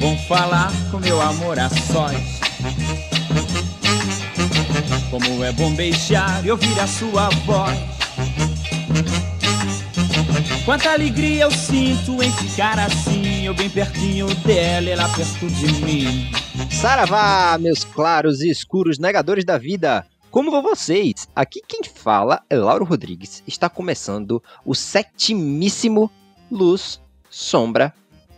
Bom falar com meu amor a sós. Como é bom beijar e ouvir a sua voz. Quanta alegria eu sinto em ficar assim, eu bem pertinho dela, ela perto de mim. Saravá, meus claros e escuros negadores da vida! Como vão vocês? Aqui quem fala é Lauro Rodrigues. Está começando o setimíssimo Luz, Sombra,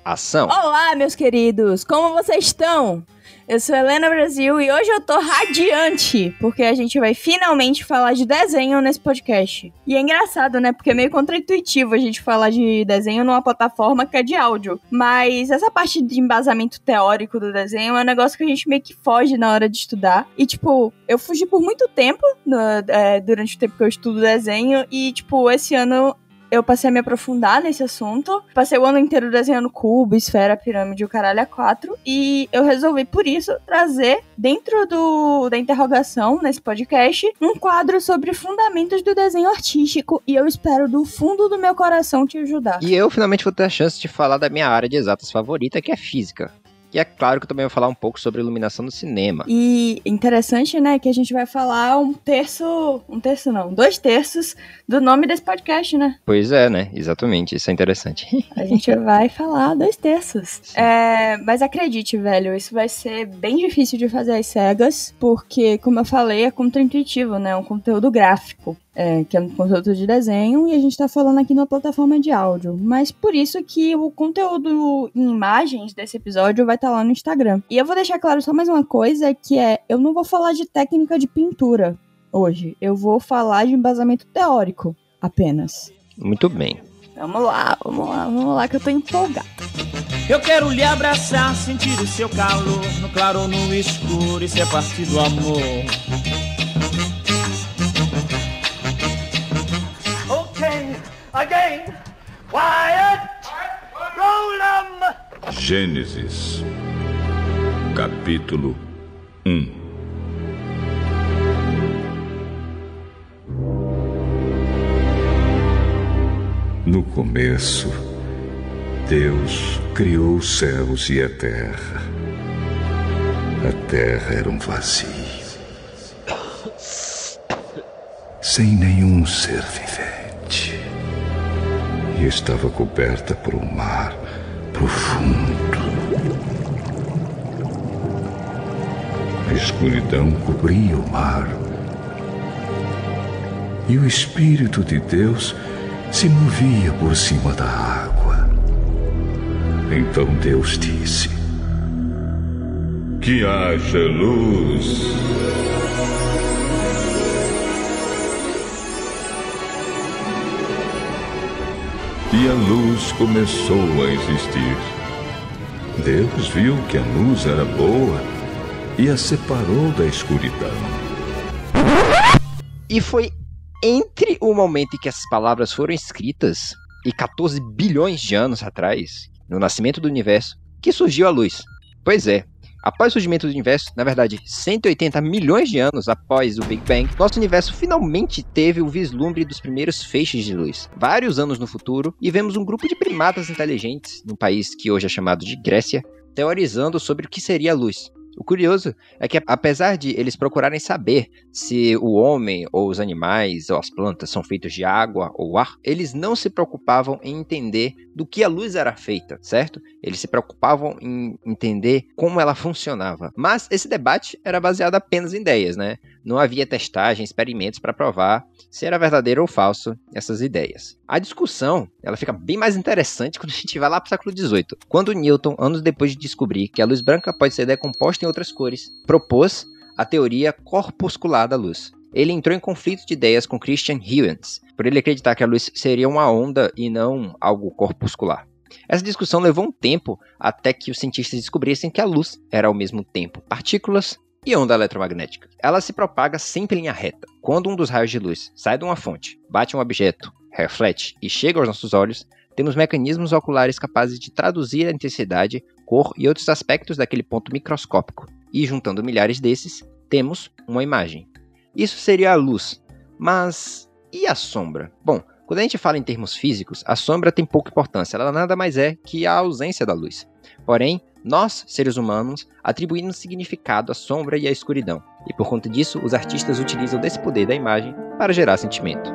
Ação. Olá, meus queridos! Como vocês estão? Eu sou Helena Brasil e hoje eu tô radiante, porque a gente vai finalmente falar de desenho nesse podcast. E é engraçado, né? Porque é meio contraintuitivo a gente falar de desenho numa plataforma que é de áudio. Mas essa parte de embasamento teórico do desenho é um negócio que a gente meio que foge na hora de estudar. E, tipo, eu fugi por muito tempo no, é, durante o tempo que eu estudo desenho. E, tipo, esse ano eu passei a me aprofundar nesse assunto. Passei o ano inteiro desenhando cubo, esfera, pirâmide, o caralho a quatro. E eu resolvi, por isso, trazer dentro do, da interrogação, nesse podcast, um quadro sobre fundamentos do desenho artístico. E eu espero do fundo do meu coração te ajudar. E eu finalmente vou ter a chance de falar da minha área de exatas favorita, que é física. E é claro que eu também vou falar um pouco sobre iluminação no cinema. E interessante, né, que a gente vai falar um terço, um terço não, dois terços do nome desse podcast, né? Pois é, né? Exatamente, isso é interessante. A gente vai falar dois terços. É, mas acredite, velho, isso vai ser bem difícil de fazer às cegas, porque, como eu falei, é contraintuitivo, né? É um conteúdo gráfico é, que é um conteúdo de desenho, e a gente está falando aqui numa plataforma de áudio. Mas por isso que o conteúdo em imagens desse episódio vai estar tá lá no Instagram. E eu vou deixar claro só mais uma coisa, que é, eu não vou falar de técnica de pintura hoje. Eu vou falar de embasamento teórico apenas. Muito bem. Vamos lá, vamos lá, vamos lá, que eu tô empolgado. Eu quero lhe abraçar, sentir o seu calor, no claro ou no escuro, isso é parte do amor. Gênesis, capítulo 1 No começo, Deus criou os céus e a terra. A terra era um vazio, sem nenhum ser vivente e estava coberta por um mar profundo. A escuridão cobria o mar. E o Espírito de Deus se movia por cima da água. Então Deus disse: Que haja luz. E a luz começou a existir. Deus viu que a luz era boa e a separou da escuridão. E foi entre o momento em que essas palavras foram escritas e 14 bilhões de anos atrás, no nascimento do universo, que surgiu a luz. Pois é, Após o surgimento do universo, na verdade, 180 milhões de anos após o Big Bang, nosso universo finalmente teve o vislumbre dos primeiros feixes de luz. Vários anos no futuro, e vemos um grupo de primatas inteligentes, num país que hoje é chamado de Grécia, teorizando sobre o que seria a luz. O curioso é que, apesar de eles procurarem saber se o homem ou os animais ou as plantas são feitos de água ou ar, eles não se preocupavam em entender do que a luz era feita, certo? Eles se preocupavam em entender como ela funcionava. Mas esse debate era baseado apenas em ideias, né? Não havia testagem, experimentos para provar se era verdadeiro ou falso essas ideias. A discussão ela fica bem mais interessante quando a gente vai lá para o século XVIII, quando Newton, anos depois de descobrir que a luz branca pode ser decomposta em outras cores, propôs a teoria corpuscular da luz. Ele entrou em conflito de ideias com Christian Huygens, por ele acreditar que a luz seria uma onda e não algo corpuscular. Essa discussão levou um tempo até que os cientistas descobrissem que a luz era ao mesmo tempo partículas e onda eletromagnética. Ela se propaga sempre em linha reta. Quando um dos raios de luz sai de uma fonte, bate um objeto, reflete e chega aos nossos olhos, temos mecanismos oculares capazes de traduzir a intensidade, cor e outros aspectos daquele ponto microscópico. E juntando milhares desses, temos uma imagem. Isso seria a luz. Mas e a sombra? Bom, quando a gente fala em termos físicos, a sombra tem pouca importância, ela nada mais é que a ausência da luz. Porém, nós, seres humanos, atribuímos significado à sombra e à escuridão. E por conta disso, os artistas utilizam desse poder da imagem para gerar sentimento.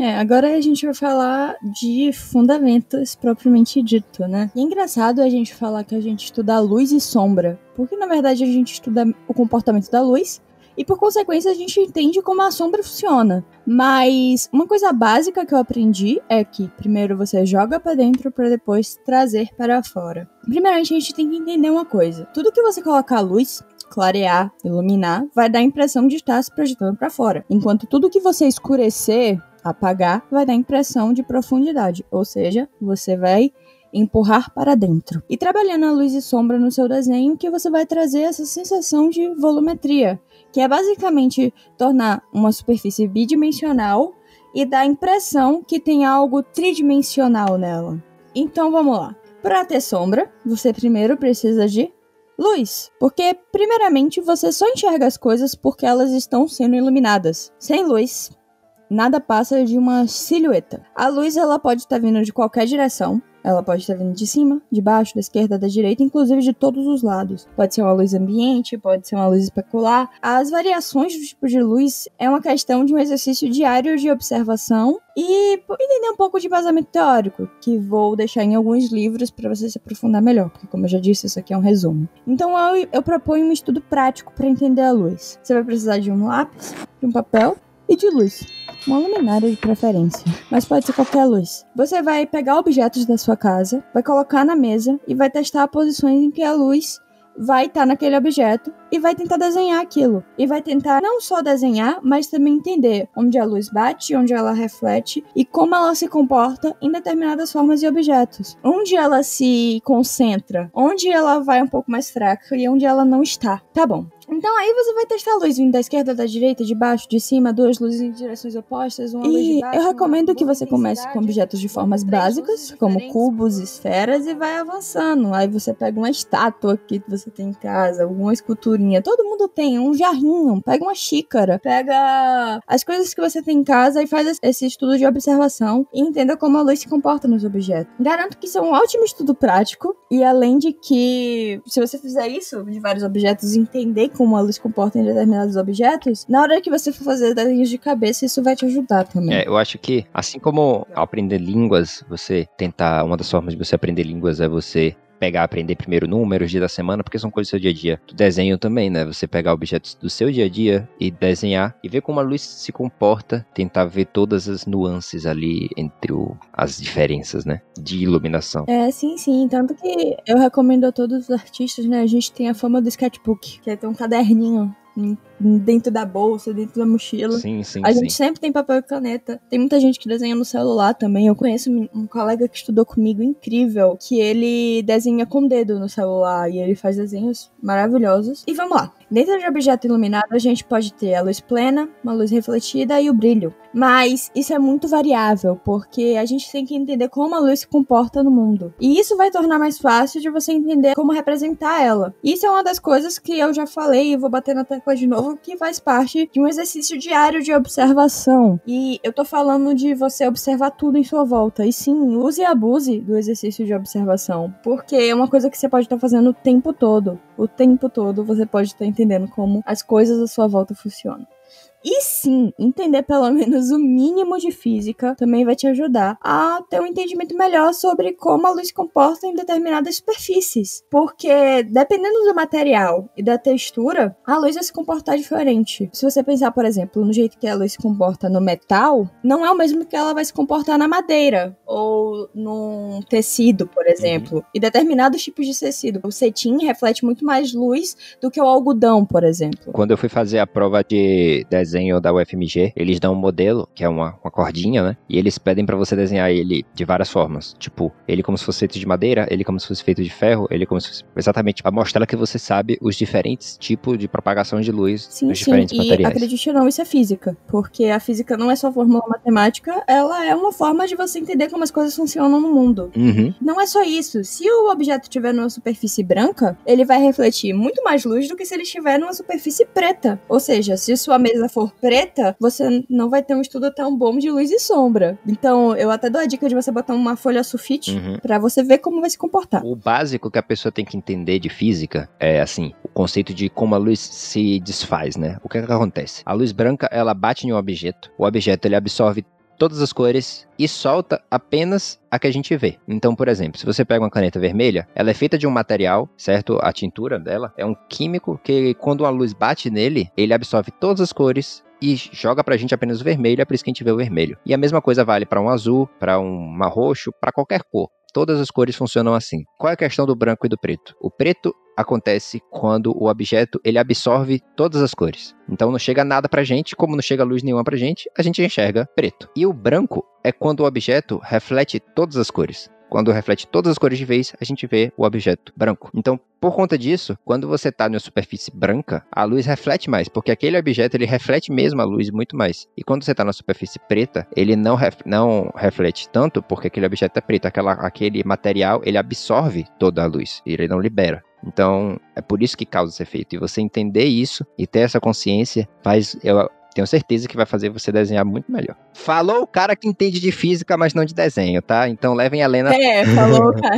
É, agora a gente vai falar de fundamentos propriamente dito, né? E é engraçado a gente falar que a gente estuda luz e sombra, porque na verdade a gente estuda o comportamento da luz e por consequência a gente entende como a sombra funciona. Mas uma coisa básica que eu aprendi é que primeiro você joga para dentro para depois trazer para fora. Primeiramente a gente tem que entender uma coisa: tudo que você colocar a luz clarear, iluminar, vai dar a impressão de estar se projetando para fora. Enquanto tudo que você escurecer, apagar, vai dar a impressão de profundidade, ou seja, você vai empurrar para dentro. E trabalhando a luz e sombra no seu desenho, que você vai trazer essa sensação de volumetria, que é basicamente tornar uma superfície bidimensional e dar a impressão que tem algo tridimensional nela. Então vamos lá. Para ter sombra, você primeiro precisa de luz, porque primeiramente você só enxerga as coisas porque elas estão sendo iluminadas. Sem luz, nada passa de uma silhueta. A luz ela pode estar vindo de qualquer direção, ela pode estar vindo de cima, de baixo, da esquerda, da direita, inclusive de todos os lados. Pode ser uma luz ambiente, pode ser uma luz especular. As variações do tipo de luz é uma questão de um exercício diário de observação e entender um pouco de vazamento teórico, que vou deixar em alguns livros para você se aprofundar melhor, porque como eu já disse, isso aqui é um resumo. Então eu, eu proponho um estudo prático para entender a luz. Você vai precisar de um lápis, de um papel e de luz uma luminária de preferência, mas pode ser qualquer luz. Você vai pegar objetos da sua casa, vai colocar na mesa e vai testar posições em que a luz vai estar tá naquele objeto e vai tentar desenhar aquilo. E vai tentar não só desenhar, mas também entender onde a luz bate, onde ela reflete e como ela se comporta em determinadas formas e objetos. Onde ela se concentra, onde ela vai um pouco mais fraca e onde ela não está. Tá bom. Então aí você vai testar a luz vindo da esquerda, da direita, de baixo, de cima, duas luzes em direções opostas, uma e luz de baixo. Eu recomendo que você comece com objetos de formas básicas, como cubos, esferas, e vai avançando. Aí você pega uma estátua que você tem em casa, alguma Todo mundo tem, um jarrinho, pega uma xícara, pega as coisas que você tem em casa e faz esse estudo de observação e entenda como a luz se comporta nos objetos. Garanto que isso é um ótimo estudo prático, e além de que, se você fizer isso de vários objetos, entender como a luz comporta em determinados objetos, na hora que você for fazer desenhos de cabeça, isso vai te ajudar também. É, eu acho que, assim como aprender línguas, você tentar. Uma das formas de você aprender línguas é você pegar, aprender primeiro números, dia da semana, porque são coisas do seu dia a dia. Do desenho também, né? Você pegar objetos do seu dia a dia e desenhar e ver como a luz se comporta, tentar ver todas as nuances ali entre o, as diferenças, né? De iluminação. É, sim, sim. Tanto que eu recomendo a todos os artistas, né? A gente tem a fama do sketchbook, que é ter um caderninho dentro da bolsa, dentro da mochila. Sim, sim, a sim. gente sempre tem papel e caneta. Tem muita gente que desenha no celular também. Eu conheço um colega que estudou comigo incrível, que ele desenha com dedo no celular e ele faz desenhos maravilhosos. E vamos lá. Dentro de objeto iluminado, a gente pode ter a luz plena, uma luz refletida e o brilho. Mas isso é muito variável, porque a gente tem que entender como a luz se comporta no mundo. E isso vai tornar mais fácil de você entender como representar ela. Isso é uma das coisas que eu já falei e vou bater na tecla de novo, que faz parte de um exercício diário de observação. E eu tô falando de você observar tudo em sua volta. E sim, use e abuse do exercício de observação, porque é uma coisa que você pode estar fazendo o tempo todo. O tempo todo você pode estar entendendo como as coisas à sua volta funcionam. E sim, entender pelo menos o mínimo de física também vai te ajudar a ter um entendimento melhor sobre como a luz se comporta em determinadas superfícies. Porque dependendo do material e da textura, a luz vai se comportar diferente. Se você pensar, por exemplo, no jeito que a luz se comporta no metal, não é o mesmo que ela vai se comportar na madeira ou num tecido, por uhum. exemplo. Uhum. E determinados tipos de tecido. O cetim reflete muito mais luz do que o algodão, por exemplo. Quando eu fui fazer a prova de desenho da UFMG, eles dão um modelo, que é uma, uma cordinha, né? E eles pedem para você desenhar ele de várias formas. Tipo, ele como se fosse feito de madeira, ele como se fosse feito de ferro, ele como se fosse... Exatamente, para mostrar que você sabe os diferentes tipos de propagação de luz sim, nos sim. diferentes e materiais. acredite ou não, isso é física. Porque a física não é só fórmula matemática, ela é uma forma de você entender como as coisas funcionam no mundo. Uhum. Não é só isso. Se o objeto estiver numa superfície branca, ele vai refletir muito mais luz do que se ele estiver numa superfície preta. Ou seja, se sua mesa for for preta, você não vai ter um estudo tão bom de luz e sombra. Então, eu até dou a dica de você botar uma folha sulfite Uhum. pra você ver como vai se comportar. O básico que a pessoa tem que entender de física é assim, o conceito de como a luz se desfaz, né? O que, é que acontece? A luz branca, ela bate em um objeto, o objeto ele absorve todas as cores e solta apenas a que a gente vê. Então, por exemplo, se você pega uma caneta vermelha, ela é feita de um material, certo? A tintura dela é um químico que quando a luz bate nele, ele absorve todas as cores e joga pra gente apenas o vermelho, é por isso que a gente vê o vermelho. E a mesma coisa vale pra um azul, pra um roxo, pra qualquer cor. Todas as cores funcionam assim. Qual é a questão do branco e do preto? O preto acontece quando o objeto ele absorve todas as cores. Então não chega nada pra gente, como não chega luz nenhuma pra gente, a gente enxerga preto. E o branco é quando o objeto reflete todas as cores. Quando reflete todas as cores de vez, a gente vê o objeto branco. Então, por conta disso, quando você está numa superfície branca, a luz reflete mais, porque aquele objeto ele reflete mesmo a luz muito mais. E quando você está na superfície preta, ele não, ref, não reflete tanto, porque aquele objeto é preto. Aquela, aquele material ele absorve toda a luz, e ele não libera. Então, é por isso que causa esse efeito. E você entender isso e ter essa consciência faz. Eu tenho certeza que vai fazer você desenhar muito melhor. Falou o cara que entende de física, mas não de desenho, tá? Então levem a Helena. É, falou, cara.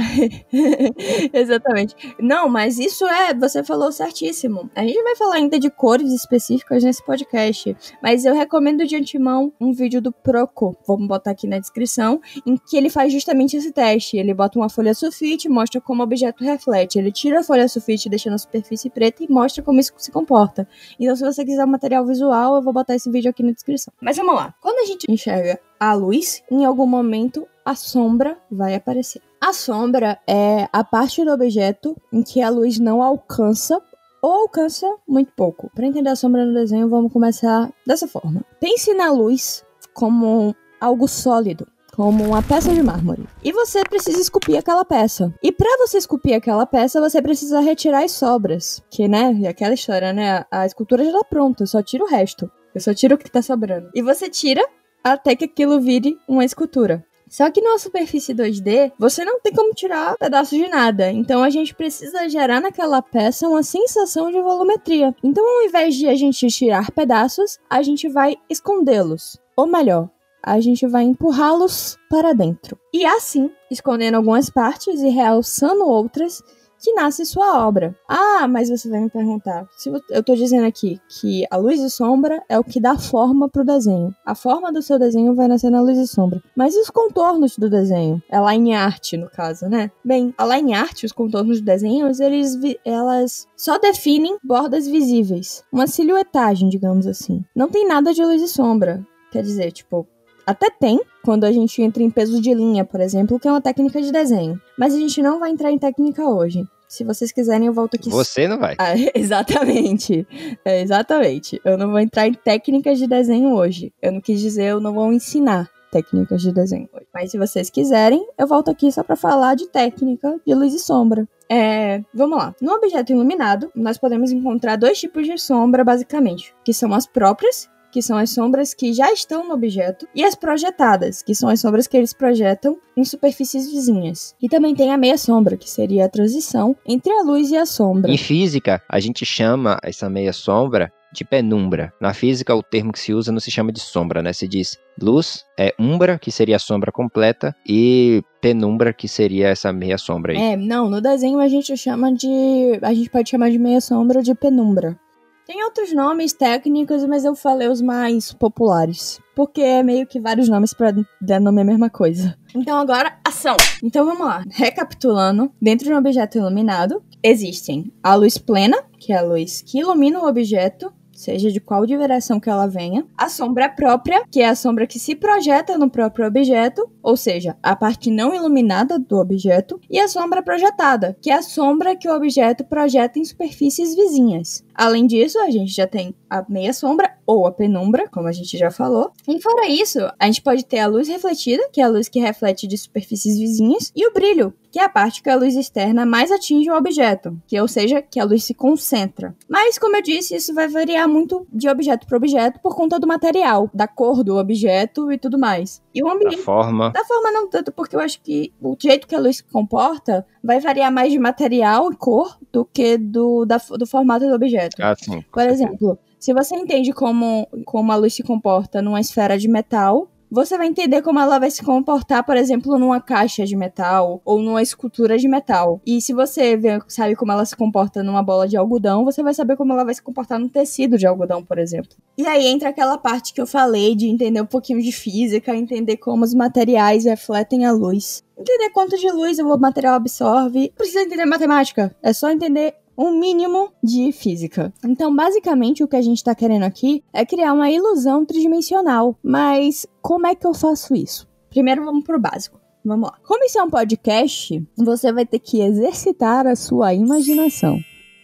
Exatamente. Não, mas isso é, você falou certíssimo. A gente vai falar ainda de cores específicas nesse podcast, mas eu recomendo de antemão um vídeo do Proco, vamos botar aqui na descrição, em que ele faz justamente esse teste. Ele bota uma folha sulfite, mostra como o objeto reflete. Ele tira a folha sulfite, deixa na superfície preta e mostra como isso se comporta. Então, se você quiser um material visual, eu vou botar esse vídeo aqui na descrição. Mas vamos lá. Quando a gente enxerga a luz, em algum momento a sombra vai aparecer. A sombra é a parte do objeto em que a luz não alcança ou alcança muito pouco. Para entender a sombra no desenho, vamos começar dessa forma. Pense na luz como algo sólido, como uma peça de mármore. E você precisa esculpir aquela peça. E para você esculpir aquela peça, você precisa retirar as sobras, que né, é aquela história, né? A escultura já tá pronta, só tiro o resto. Eu só tiro o que tá sobrando. E você tira até que aquilo vire uma escultura. Só que numa superfície 2D, você não tem como tirar pedaços de nada. Então a gente precisa gerar naquela peça uma sensação de volumetria. Então, ao invés de a gente tirar pedaços, a gente vai escondê-los. Ou melhor, a gente vai empurrá-los para dentro. E assim, escondendo algumas partes e realçando outras, que nasce sua obra. Ah, mas você vai me perguntar. Se eu tô dizendo aqui que a luz e sombra é o que dá forma pro desenho. A forma do seu desenho vai nascer na luz e sombra. Mas e os contornos do desenho? É art, no caso, né? Bem, a art, os contornos do desenho, eles elas só definem bordas visíveis. Uma silhuetagem, digamos assim. Não tem nada de luz e sombra. Quer dizer, tipo, até tem, quando a gente entra em peso de linha, por exemplo, que é uma técnica de desenho. Mas a gente não vai entrar em técnica hoje. Se vocês quiserem, eu volto aqui. Você não vai. Ah, exatamente. É, exatamente. Eu não vou entrar em técnicas de desenho hoje. Eu não quis dizer, eu não vou ensinar técnicas de desenho hoje. Mas se vocês quiserem, eu volto aqui só para falar de técnica de luz e sombra. É, vamos lá. No objeto iluminado, nós podemos encontrar dois tipos de sombra, basicamente, que são as próprias que são as sombras que já estão no objeto, e as projetadas, que são as sombras que eles projetam em superfícies vizinhas. E também tem a meia sombra, que seria a transição entre a luz e a sombra. Em física, a gente chama essa meia sombra de penumbra. Na física, o termo que se usa não se chama de sombra, né? Se diz luz, é umbra, que seria a sombra completa, e penumbra, que seria essa meia sombra aí. É, não, no desenho a gente chama de. A gente pode chamar de meia sombra de penumbra. Tem outros nomes técnicos, mas eu falei os mais populares. Porque é meio que vários nomes para dar nome à mesma coisa. Então agora, ação! Então vamos lá. Recapitulando, dentro de um objeto iluminado, existem a luz plena, que é a luz que ilumina o objeto, seja de qual direção que ela venha, a sombra própria, que é a sombra que se projeta no próprio objeto, ou seja, a parte não iluminada do objeto, e a sombra projetada, que é a sombra que o objeto projeta em superfícies vizinhas. Além disso, a gente já tem a meia sombra ou a penumbra, como a gente já falou. E fora isso, a gente pode ter a luz refletida, que é a luz que reflete de superfícies vizinhas, e o brilho, que é a parte que a luz externa mais atinge o objeto, que ou seja, que a luz se concentra. Mas como eu disse, isso vai variar muito de objeto para objeto por conta do material, da cor do objeto e tudo mais. E o ambiente Da forma. da forma não tanto, porque eu acho que o jeito que a luz se comporta vai variar mais de material e cor do que do, da, do formato do objeto. Ah, sim. Por exemplo, Se você entende como, como a luz se comporta numa esfera de metal, você vai entender como ela vai se comportar, por exemplo, numa caixa de metal ou numa escultura de metal. E se você vê, sabe como ela se comporta numa bola de algodão, você vai saber como ela vai se comportar num tecido de algodão, por exemplo. E aí entra aquela parte que eu falei de entender um pouquinho de física, entender como os materiais refletem a luz. Entender quanto de luz o material absorve. Precisa entender matemática. É só entender um mínimo de física. Então, basicamente, o que a gente está querendo aqui é criar uma ilusão tridimensional. Mas como é que eu faço isso? Primeiro, vamos pro básico. Vamos lá. Como isso é um podcast, você vai ter que exercitar a sua imaginação.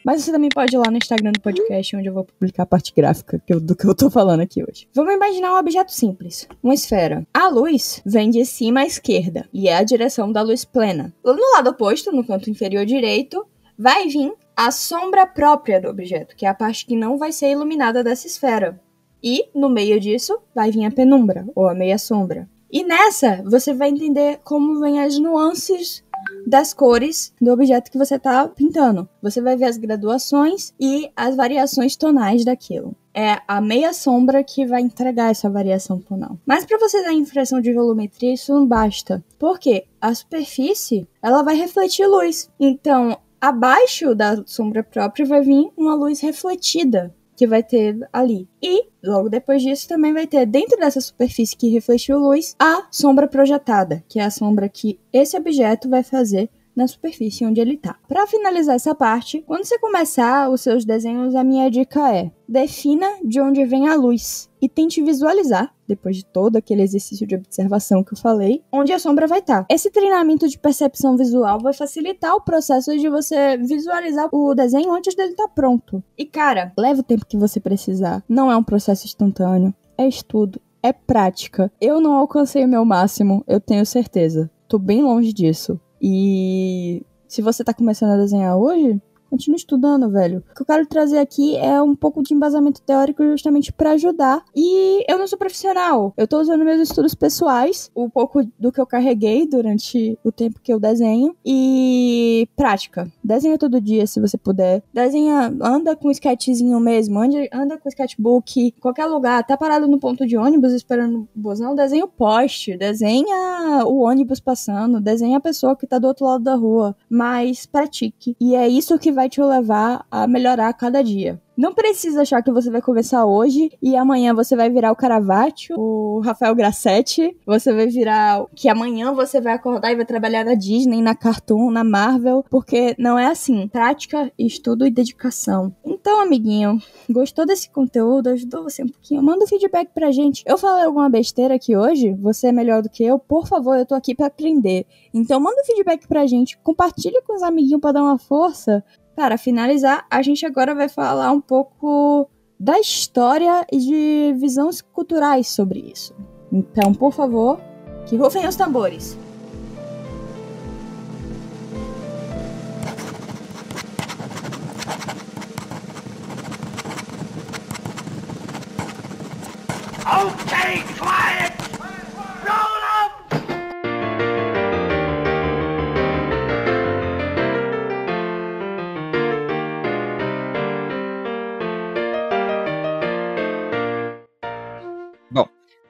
Mas você também pode ir lá no Instagram do podcast, onde eu vou publicar a parte gráfica do que eu tô falando aqui hoje. Vamos imaginar um objeto simples, uma esfera. A luz vem de cima à esquerda e é a direção da luz plena. No lado oposto, no canto inferior direito, vai vir a sombra própria do objeto, que é a parte que não vai ser iluminada dessa esfera. E, no meio disso, vai vir a penumbra, ou a meia sombra. E nessa, você vai entender como vêm as nuances das cores do objeto que você está pintando. Você vai ver as graduações e as variações tonais daquilo. É a meia sombra que vai entregar essa variação tonal. Mas para você dar impressão de volumetria, isso não basta. Porque a superfície, ela vai refletir luz. Então, abaixo da sombra própria vai vir uma luz refletida que vai ter ali. E logo depois disso também vai ter dentro dessa superfície que refletiu luz a sombra projetada, que é a sombra que esse objeto vai fazer na superfície onde ele está. Para finalizar essa parte, quando você começar os seus desenhos, a minha dica é: defina de onde vem a luz e tente visualizar, depois de todo aquele exercício de observação que eu falei, onde a sombra vai estar. Tá. Esse treinamento de percepção visual vai facilitar o processo de você visualizar o desenho antes dele estar tá pronto. E cara, leva o tempo que você precisar. Não é um processo instantâneo, é estudo, é prática. Eu não alcancei o meu máximo, eu tenho certeza. Tô bem longe disso. E se você tá começando a desenhar hoje, Continue estudando, velho. O que eu quero trazer aqui é um pouco de embasamento teórico justamente para ajudar. E eu não sou profissional. Eu tô usando meus estudos pessoais, um pouco do que eu carreguei durante o tempo que eu desenho e prática. Desenha todo dia se você puder. Desenha, anda com sketchzinho mesmo, anda, anda com sketchbook, qualquer lugar. Tá parado no ponto de ônibus esperando o busão, desenha o poste, desenha o ônibus passando, desenha a pessoa que tá do outro lado da rua, mas pratique. E é isso que vai te levar a melhorar a cada dia. Não precisa achar que você vai começar hoje e amanhã você vai virar o Caravaggio, o Rafael Grassetti, você vai virar que amanhã você vai acordar e vai trabalhar na Disney, na Cartoon, na Marvel, porque não é assim. Prática, estudo e dedicação. Então, amiguinho, gostou desse conteúdo? Ajudou você um pouquinho? Manda um feedback pra gente. Eu falei alguma besteira aqui hoje? Você é melhor do que eu? Por favor, eu tô aqui para aprender. Então, manda um feedback pra gente. Compartilha com os amiguinhos para dar uma força. Para finalizar, a gente agora vai falar um pouco da história e de visões culturais sobre isso. Então, por favor, que rufem os tambores. Okay, quiet!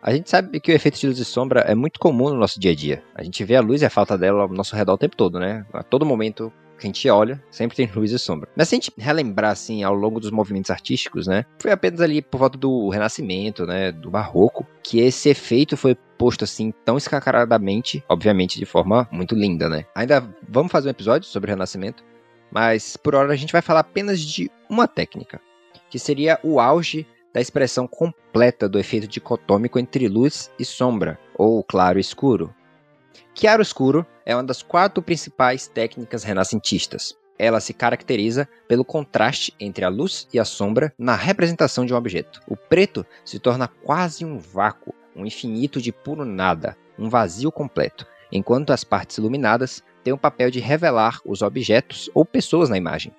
A gente sabe que o efeito de luz e sombra é muito comum no nosso dia a dia. A gente vê a luz e a falta dela ao nosso redor o tempo todo, né? A todo momento que a gente olha, sempre tem luz e sombra. Mas se a gente relembrar, assim, ao longo dos movimentos artísticos, né? Foi apenas ali por volta do Renascimento, né? Do Barroco, que esse efeito foi posto assim tão escancaradamente, obviamente de forma muito linda, né? Ainda vamos fazer um episódio sobre o Renascimento, mas por hora a gente vai falar apenas de uma técnica, que seria o auge da expressão completa do efeito dicotômico entre luz e sombra, ou claro e escuro. Chiaro-escuro é uma das quatro principais técnicas renascentistas. Ela se caracteriza pelo contraste entre a luz e a sombra na representação de um objeto. O preto se torna quase um vácuo, um infinito de puro nada, um vazio completo, enquanto as partes iluminadas têm o papel de revelar os objetos ou pessoas na imagem.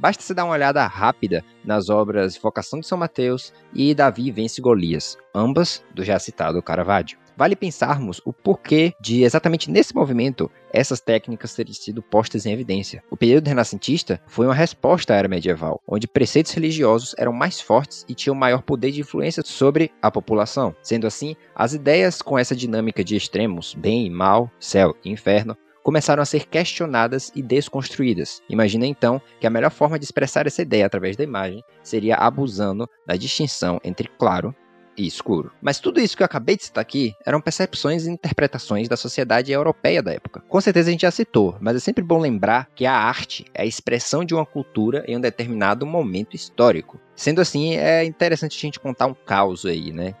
Basta se dar uma olhada rápida nas obras Vocação de São Mateus e Davi Vence Golias, ambas do já citado Caravaggio. Vale pensarmos o porquê de exatamente nesse movimento essas técnicas terem sido postas em evidência. O período renascentista foi uma resposta à era medieval, onde preceitos religiosos eram mais fortes e tinham maior poder de influência sobre a população. Sendo assim, as ideias com essa dinâmica de extremos, bem e mal, céu e inferno, começaram a ser questionadas e desconstruídas. Imagina então que a melhor forma de expressar essa ideia através da imagem seria abusando da distinção entre claro e escuro. Mas tudo isso que eu acabei de citar aqui eram percepções e interpretações da sociedade europeia da época. Com certeza a gente já citou, mas é sempre bom lembrar que a arte é a expressão de uma cultura em um determinado momento histórico. Sendo assim, é interessante a gente contar um caos aí, né?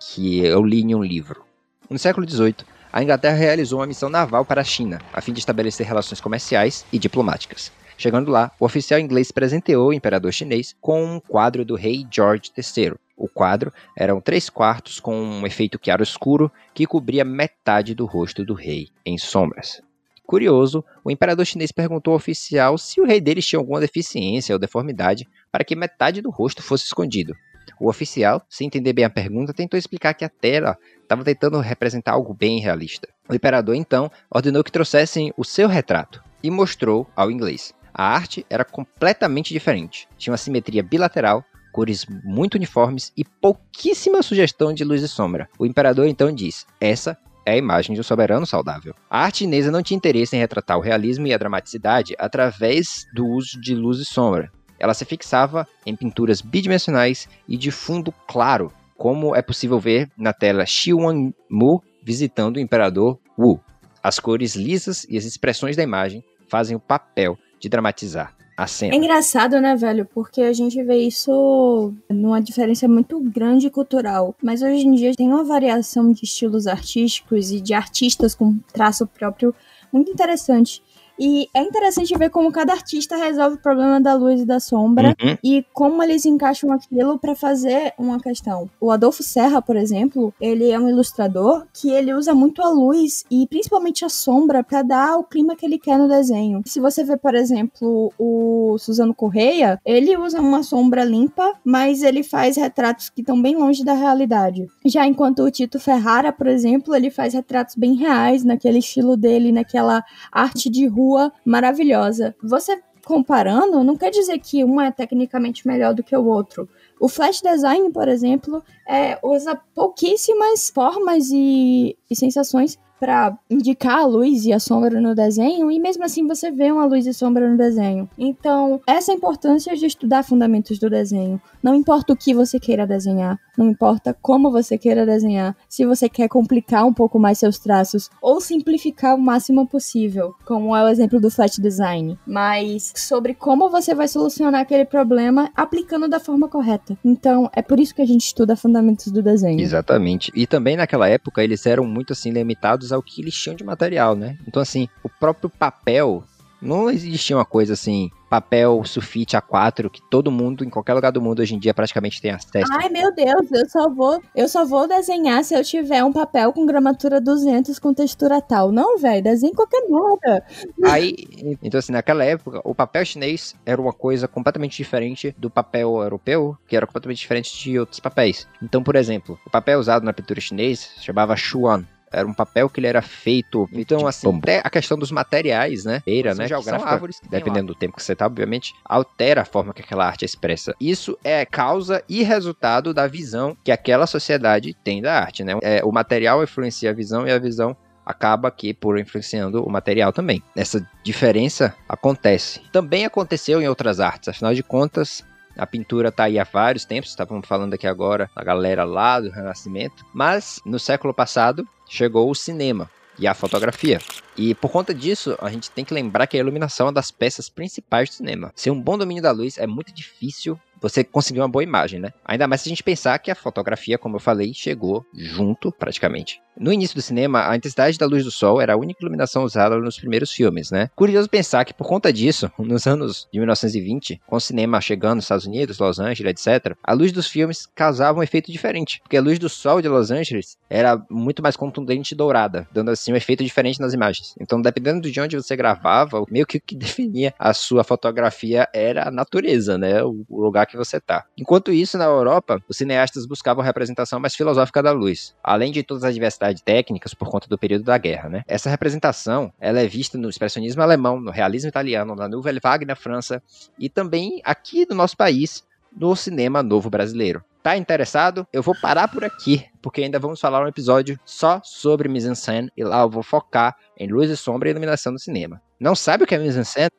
Que eu li em um livro. No século XVIII, a Inglaterra realizou uma missão naval para a China, a fim de estabelecer relações comerciais e diplomáticas. Chegando lá, o oficial inglês presenteou o imperador chinês com um quadro do rei George III, o quadro eram três quartos com um efeito chiaro-escuro que cobria metade do rosto do rei, em sombras. Curioso, o imperador chinês perguntou ao oficial se o rei deles tinha alguma deficiência ou deformidade para que metade do rosto fosse escondido. O oficial, sem entender bem a pergunta, tentou explicar que a tela estava tentando representar algo bem realista. O imperador então ordenou que trouxessem o seu retrato e mostrou ao inglês. A arte era completamente diferente. Tinha uma simetria bilateral cores muito uniformes e pouquíssima sugestão de luz e sombra. O imperador então diz: essa é a imagem de um soberano saudável. A arte chinesa não tinha interesse em retratar o realismo e a dramaticidade através do uso de luz e sombra. Ela se fixava em pinturas bidimensionais e de fundo claro, como é possível ver na tela Xi Mu visitando o imperador Wu. As cores lisas e as expressões da imagem fazem o papel de dramatizar a cena. É engraçado, né, velho? Porque a gente vê isso numa diferença muito grande cultural. Mas hoje em dia tem uma variação de estilos artísticos e de artistas com traço próprio muito interessante. E é interessante ver como cada artista resolve o problema da luz e da sombra uhum. e como eles encaixam aquilo para fazer uma questão. O Adolfo Serra, por exemplo, ele é um ilustrador que ele usa muito a luz e principalmente a sombra para dar o clima que ele quer no desenho. Se você vê, por exemplo, o Suzano Correia, ele usa uma sombra limpa, mas ele faz retratos que estão bem longe da realidade. Já enquanto o Tito Ferrara, por exemplo, ele faz retratos bem reais naquele estilo dele, naquela arte de rua rua maravilhosa. Você comparando, não quer dizer que um é tecnicamente melhor do que o outro. O flash design, por exemplo, é, usa pouquíssimas formas e, e sensações para indicar a luz e a sombra no desenho, e mesmo assim você vê uma luz e sombra no desenho. Então, essa é a importância de estudar fundamentos do desenho. Não importa o que você queira desenhar, não importa como você queira desenhar, se você quer complicar um pouco mais seus traços ou simplificar o máximo possível, como é o exemplo do flat design, mas sobre como você vai solucionar aquele problema aplicando da forma correta. Então, é por isso que a gente estuda fundamentos do desenho. Exatamente. E também naquela época eles eram muito assim limitados ao que eles tinham de material, né? Então assim, o próprio papel não existia uma coisa assim, papel sulfite A4 que todo mundo, em qualquer lugar do mundo hoje em dia, praticamente tem acesso. Ai, meu Deus, eu só vou, eu só vou desenhar se eu tiver um papel com gramatura 200 com textura tal. Não, velho, desenhe qualquer merda. Aí, então assim, naquela época, o papel chinês era uma coisa completamente diferente do papel europeu, que era completamente diferente de outros papéis. Então, por exemplo, o papel usado na pintura chinês chamava Xuan, era um papel que ele era feito. Então, assim, até a questão dos materiais, né? Feira, né? Geográfica, árvores dependendo do tempo que você tá, obviamente, altera a forma que aquela arte é expressa. Isso é causa e resultado da visão que aquela sociedade tem da arte, né? É, o material influencia a visão e a visão acaba aqui por influenciando o material também. Essa diferença acontece. Também aconteceu em outras artes, afinal de contas, a pintura está aí há vários tempos, estávamos falando aqui agora da galera lá do Renascimento, mas no século passado chegou o cinema e a fotografia. E por conta disso, a gente tem que lembrar que a iluminação é uma das peças principais do cinema. Sem um bom domínio da luz, é muito difícil você conseguir uma boa imagem, né? Ainda mais se a gente pensar que a fotografia, como eu falei, chegou junto, praticamente. No início do cinema, a intensidade da luz do sol era a única iluminação usada nos primeiros filmes, né? Curioso pensar que por conta disso, nos anos de 1920, com o cinema chegando nos Estados Unidos, Los Angeles, etc., a luz dos filmes causava um efeito diferente, porque a luz do sol de Los Angeles era muito mais contundente e dourada, dando assim um efeito diferente nas imagens. Então, dependendo de onde você gravava, meio que o que definia a sua fotografia era a natureza, né? O lugar que você tá. Enquanto isso, na Europa, os cineastas buscavam a representação mais filosófica da luz, além de todas as diversidades técnicas por conta do período da guerra, né? Essa representação, ela é vista no expressionismo alemão, no realismo italiano, na Nouvelle Vague na França e também aqui no nosso país, no cinema novo brasileiro. Tá interessado? Eu vou parar por aqui, porque ainda vamos falar um episódio só sobre mise-en-scène e lá eu vou focar em luz e sombra e iluminação no cinema. Não sabe o que é mise-en-scène?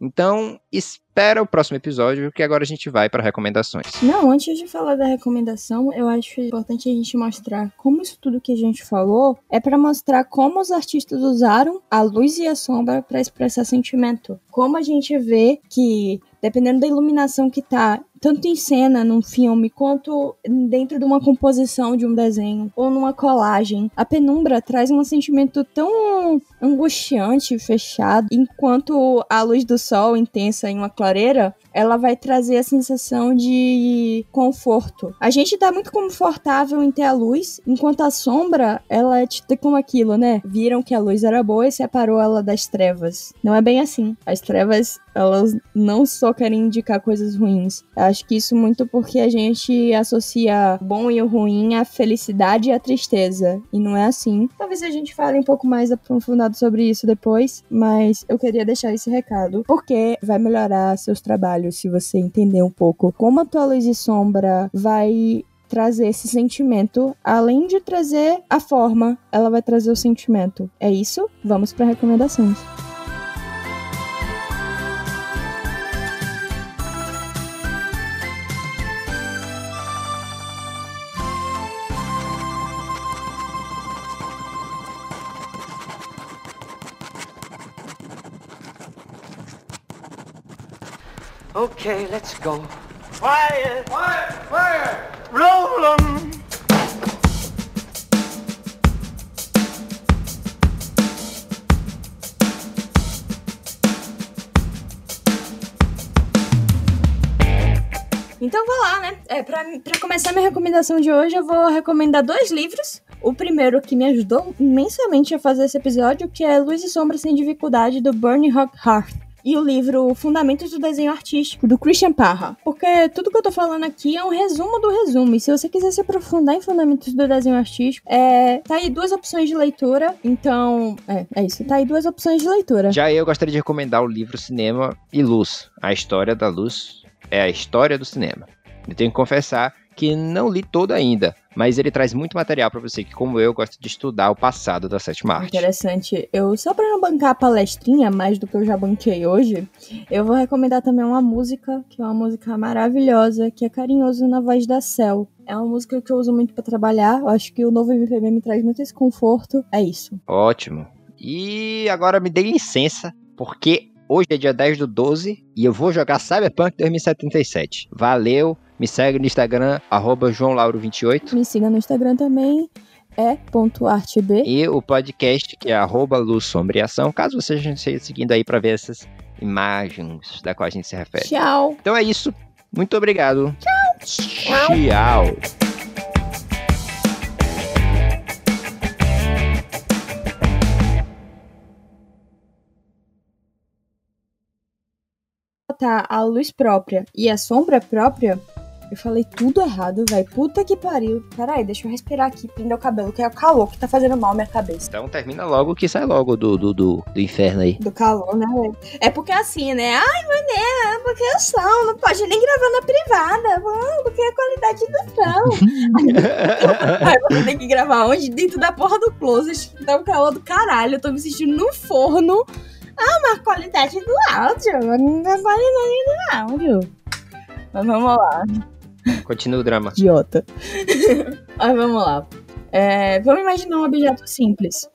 Então, espera o próximo episódio, que agora a gente vai para recomendações. Não, antes de falar da recomendação, eu acho importante a gente mostrar como isso tudo que a gente falou é para mostrar como os artistas usaram a luz e a sombra para expressar sentimento. Como a gente vê que dependendo da iluminação que tá tanto em cena num filme quanto dentro de uma composição de um desenho ou numa colagem. A penumbra traz um sentimento tão angustiante, fechado, enquanto a luz do sol intensa em uma clareira ela vai trazer a sensação de conforto. A gente tá muito confortável em ter a luz, enquanto a sombra, ela é tipo como aquilo, né? Viram que a luz era boa e separou ela das trevas. Não é bem assim. As trevas, elas não só querem indicar coisas ruins. Eu acho que isso muito porque a gente associa o bom e o ruim à felicidade e à tristeza. E não é assim. Talvez a gente fale um pouco mais aprofundado sobre isso depois, mas eu queria deixar esse recado, porque vai melhorar seus trabalhos trabalho, se você entender um pouco como a tua luz e sombra vai trazer esse sentimento, além de trazer a forma, ela vai trazer o sentimento. É isso? Vamos para recomendações. Let's go. Quiet! Quiet! Quiet! Roll 'em! Então vou lá, né? É, pra, pra começar minha recomendação de hoje, eu vou recomendar dois livros. O primeiro que me ajudou imensamente a fazer esse episódio, que é Luz e Sombra Sem Dificuldade, do Bernie Hart e o livro Fundamentos do Desenho Artístico, do Christian Parra. Porque tudo que eu tô falando aqui é um resumo do resumo. E se você quiser se aprofundar em Fundamentos do Desenho Artístico, é, tá aí duas opções de leitura. Então, é, é isso. Tá aí duas opções de leitura. Já eu gostaria de recomendar o livro Cinema e Luz. A História da Luz é a história do cinema. Eu tenho que confessar que não li todo ainda, mas ele traz muito material para você que, como eu, gosta de estudar o passado da sétima arte. Interessante. Eu, só para não bancar a palestrinha mais do que eu já banquei hoje, eu vou recomendar também uma música, que é uma música maravilhosa, que é Carinhoso na Voz da Cel. É uma música que eu uso muito para trabalhar. Eu acho que o novo MPB me traz muito esse conforto. É isso. Ótimo. E agora me dê licença, porque hoje é dia 10 do 12 e eu vou jogar Cyberpunk 2077. Valeu! Me segue no Instagram, arroba joãolauro28. Me siga no Instagram também, é .artb. E o podcast, que é arroba Luz Sombriação, caso você esteja seguindo aí para ver essas imagens da qual a gente se refere. Tchau. Então é isso. Muito obrigado. Tchau. Tchau. Botar a luz própria e a sombra própria, eu falei tudo errado, velho. Puta que pariu. Peraí, deixa eu respirar aqui, prender o cabelo, que é o calor que tá fazendo mal à minha cabeça. Então termina logo que sai logo do, do, do, do inferno aí. Do calor, né? É porque assim, né? Ai, mané, porque o som não pode nem gravar na privada. Não, porque a qualidade do som. Aí você tem que gravar onde? Dentro da porra do closet. Tá um calor do caralho. Eu tô me sentindo no forno. Ah, mas a qualidade do áudio. A qualidade do áudio. Mas vamos lá. Continua o drama. Idiota. Mas vamos lá. É, vamos imaginar um objeto simples.